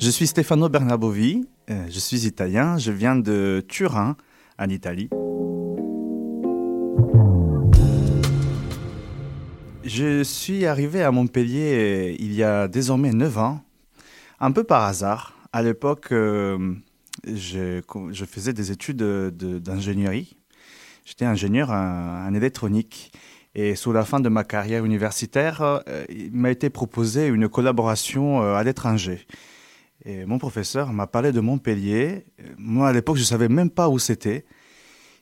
Je suis Stefano Bernabovi, euh, je suis italien, je viens de Turin, en Italie. Je suis arrivé à Montpellier euh, il y a désormais 9 ans, un peu par hasard. À l'époque, euh, je, faisais des études d'ingénierie. J'étais ingénieur en, électronique. Et sous la fin de ma carrière universitaire, il m'a été proposé une collaboration à l'étranger. Et mon professeur m'a parlé de Montpellier. Moi, à l'époque, je ne savais même pas où c'était.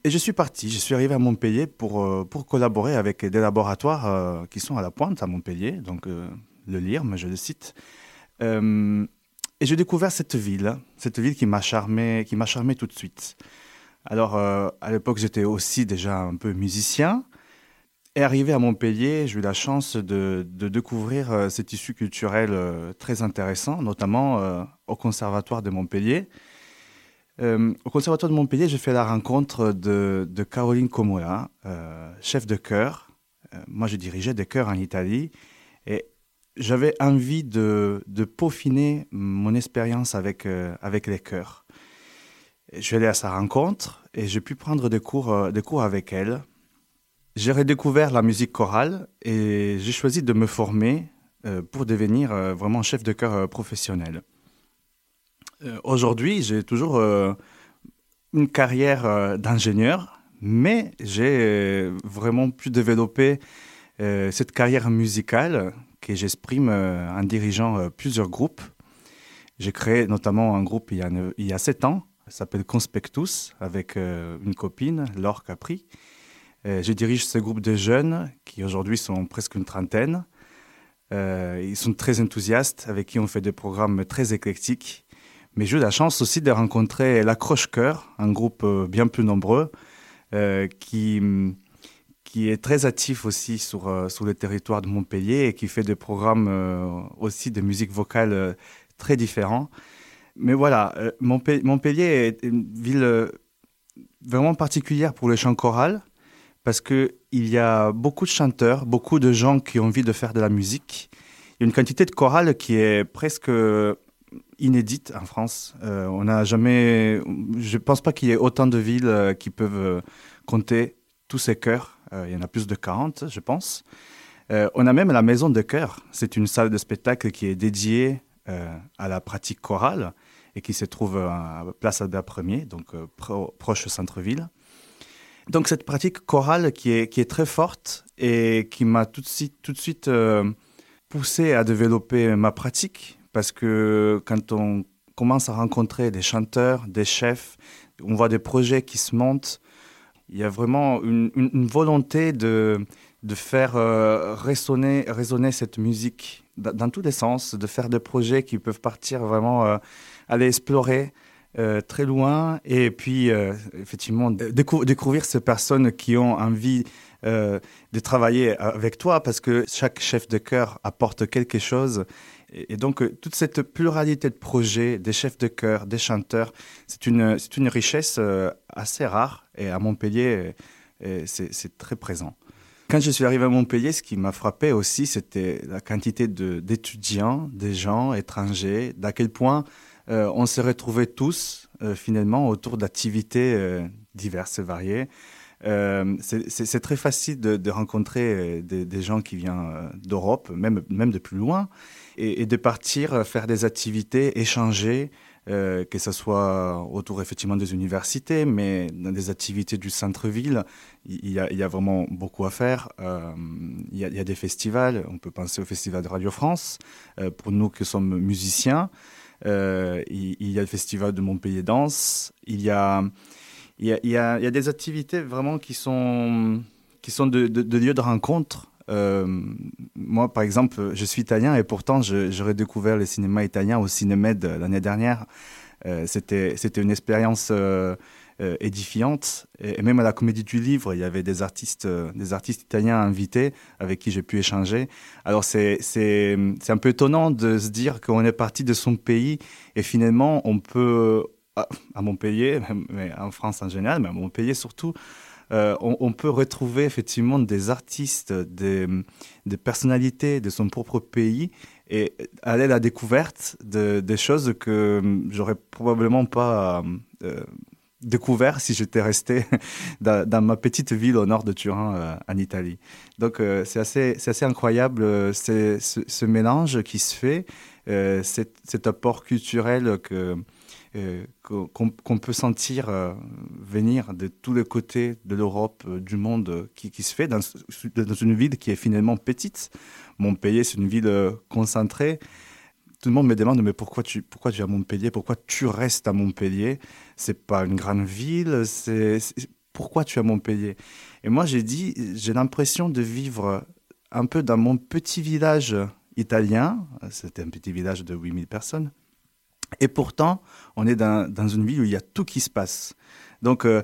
Et je suis parti. Je suis arrivé à Montpellier pour, euh, pour collaborer avec des laboratoires euh, qui sont à la pointe à Montpellier, donc euh, le LIRM, je le cite. et j'ai découvert cette ville, cette ville qui m'a charmé, qui m'a charmé tout de suite. Alors, à l'époque, j'étais aussi déjà un peu musicien. Et arrivé à Montpellier, j'ai eu la chance de, découvrir euh, ces tissus culturels euh, très intéressants, notamment euh, au Conservatoire de Montpellier. au Conservatoire de Montpellier, j'ai fait la rencontre de, Caroline Comola, chef de chœur. moi, je dirigeais des chœurs en Italie et j'avais envie de, peaufiner mon expérience avec, les chœurs. je suis allé à sa rencontre et j'ai pu prendre des cours avec elle. J'ai redécouvert la musique chorale et j'ai choisi de me former euh, pour devenir euh, vraiment chef de chœur euh, professionnel. Aujourd'hui, j'ai toujours une carrière d'ingénieur, mais j'ai vraiment pu développer cette carrière musicale que j'exprime en dirigeant plusieurs groupes. J'ai créé notamment un groupe il y a, il y a sept ans, ça s'appelle Conspectus, avec une copine, Laure Capri. Euh, je dirige ce groupe de jeunes qui aujourd'hui sont presque une trentaine. Euh, ils sont très enthousiastes, avec qui on fait des programmes très éclectiques. Mais j'ai eu la chance aussi de rencontrer l'Accroche-Cœur, un groupe euh, bien plus nombreux, qui, qui est très actif aussi sur, sur le territoire de Montpellier et qui fait des programmes aussi de musique vocale très différents. Mais voilà, Montpellier est une ville vraiment particulière pour le chant choral parce qu'il y a beaucoup de chanteurs, beaucoup de gens qui ont envie de faire de la musique. Il y a une quantité de chorales qui est presque inédite en France. Euh, on n'a jamais, je ne pense pas qu'il y ait autant de villes euh, qui peuvent euh, compter tous ces chœurs. il y en a plus de 40, je pense. on a même la maison de chœur. C'est une salle de spectacle qui est dédiée à la pratique chorale et qui se trouve à Place Albert Ier, donc proche centre-ville. Donc cette pratique chorale qui est, qui est très forte et qui m'a tout de suite, tout de suite euh, poussé à développer ma pratique parce que quand on commence à rencontrer des chanteurs, des chefs, on voit des projets qui se montent, il y a vraiment une, volonté de, de faire euh, résonner, résonner cette musique dans, tous les sens, de faire des projets qui peuvent partir vraiment, euh, aller explorer euh, très loin. Et puis euh, effectivement découvrir ces personnes qui ont envie euh, de travailler avec toi parce que chaque chef de chœur apporte quelque chose. Et, donc toute cette pluralité de projets des chefs de chœur, des chanteurs, c'est une, une richesse assez rare. Et à Montpellier c'est, très présent. Quand je suis arrivé à Montpellier, ce qui m'a frappé aussi, c'était la quantité d'étudiants, des gens étrangers, d'à quel point euh, on se retrouvait tous euh, finalement autour d'activités euh, diverses et variées. c'est très facile de, rencontrer des, gens qui viennent d'Europe, même, même de plus loin, et, de partir faire des activités, échanger, que ce soit autour effectivement des universités, mais dans des activités du centre-ville, il y, a, vraiment beaucoup à faire. il, y a, il, y a, des festivals, on peut penser au Festival de Radio France, pour nous qui sommes musiciens. Euh, il, y a le festival de Montpellier Danse. Il y a, il y a, il y a, des activités vraiment qui sont, qui sont de, lieux de rencontre. Euh, moi, par exemple, je suis italien et pourtant, j'aurais découvert le cinéma italien au Cinémed l'année dernière. c'était c'était une expérience édifiante. Et, même à la Comédie du Livre, il y avait des artistes, des artistes italiens invités avec qui j'ai pu échanger. Alors c'est un peu étonnant de se dire qu'on est parti de son pays et finalement on peut à Montpellier, mais en France en général, mais à Montpellier surtout, euh, on, peut retrouver effectivement des artistes, des, personnalités de son propre pays et aller à la découverte de, des choses que j'aurais probablement pas euh, découvert si j'étais resté dans, ma petite ville au nord de Turin, euh, en Italie. Donc c'est assez, assez incroyable ce, ce, mélange qui se fait, cet, apport culturel que euh, qu'on peut sentir euh, venir de tous les côtés de l'Europe, euh, du monde, qui, se fait dans, dans, une ville qui est finalement petite. Montpellier, c'est une ville concentrée. Tout le monde me demande mais pourquoi tu pourquoi tu es à Montpellier? Pourquoi tu restes à Montpellier? C'est pas une grande ville. C'est pourquoi tu es à Montpellier? Et moi j'ai dit j'ai l'impression de vivre un peu dans mon petit village italien. C'était un petit village de 8000 personnes et pourtant, on est dans, dans, une ville où il y a tout qui se passe. Donc, euh,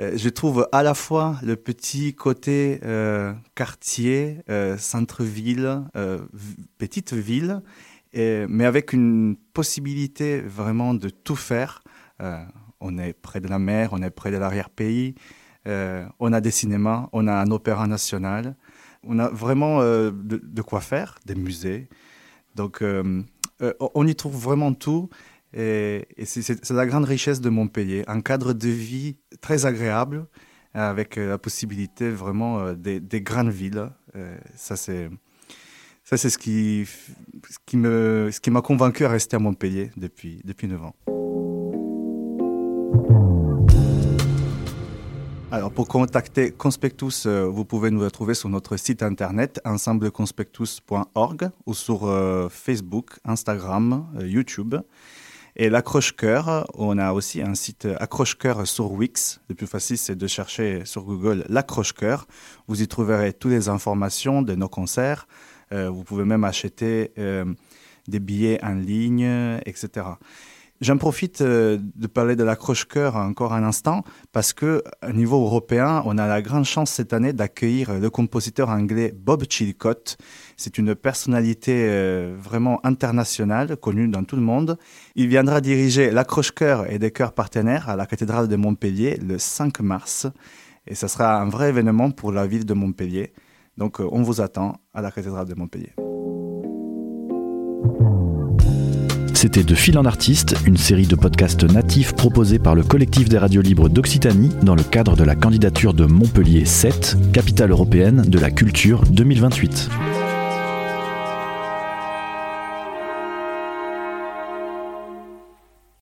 euh, je trouve à la fois le petit côté euh, quartier, centre-ville, petite ville, mais avec une possibilité vraiment de tout faire. on est près de la mer, on est près de l'arrière-pays, on a des cinémas, on a un opéra national, on a vraiment de, de, quoi faire, des musées. Donc, euh, on y trouve vraiment tout. Et, c'est la grande richesse de Montpellier. Un cadre de vie très agréable, avec euh, la possibilité vraiment euh, des, grandes villes. ça, c'est. Ça, c'est ce qui, me, ce qui m'a convaincu à rester à Montpellier depuis, depuis 9 ans. Alors, pour contacter Conspectus, euh, vous pouvez nous retrouver sur notre site internet ensembleconspectus.org ou sur euh, Facebook, Instagram, euh, YouTube. Et l'accroche-cœur, on a aussi un site accroche-cœur sur Wix. Le plus facile, c'est de chercher sur Google l'accroche-cœur. Vous y trouverez toutes les informations de nos concerts. Vous pouvez même acheter des billets en ligne, etc. J'en profite euh, de parler de l'accroche-cœur encore un instant parce que au niveau européen, on a la grande chance cette année d'accueillir le compositeur anglais Bob Chilcott. C'est une personnalité euh, vraiment internationale, connue dans tout le monde. Il viendra diriger l'accroche-cœur et des chœurs partenaires à la cathédrale de Montpellier le 5 mars. Et ce sera un vrai événement pour la ville de Montpellier. Donc euh, on vous attend à la cathédrale de Montpellier. C'était De Fil en Artiste, une série de podcasts natifs proposés par le collectif des radios libres d'Occitanie dans le cadre de la candidature de Montpellier 7, capitale européenne de la culture 2028.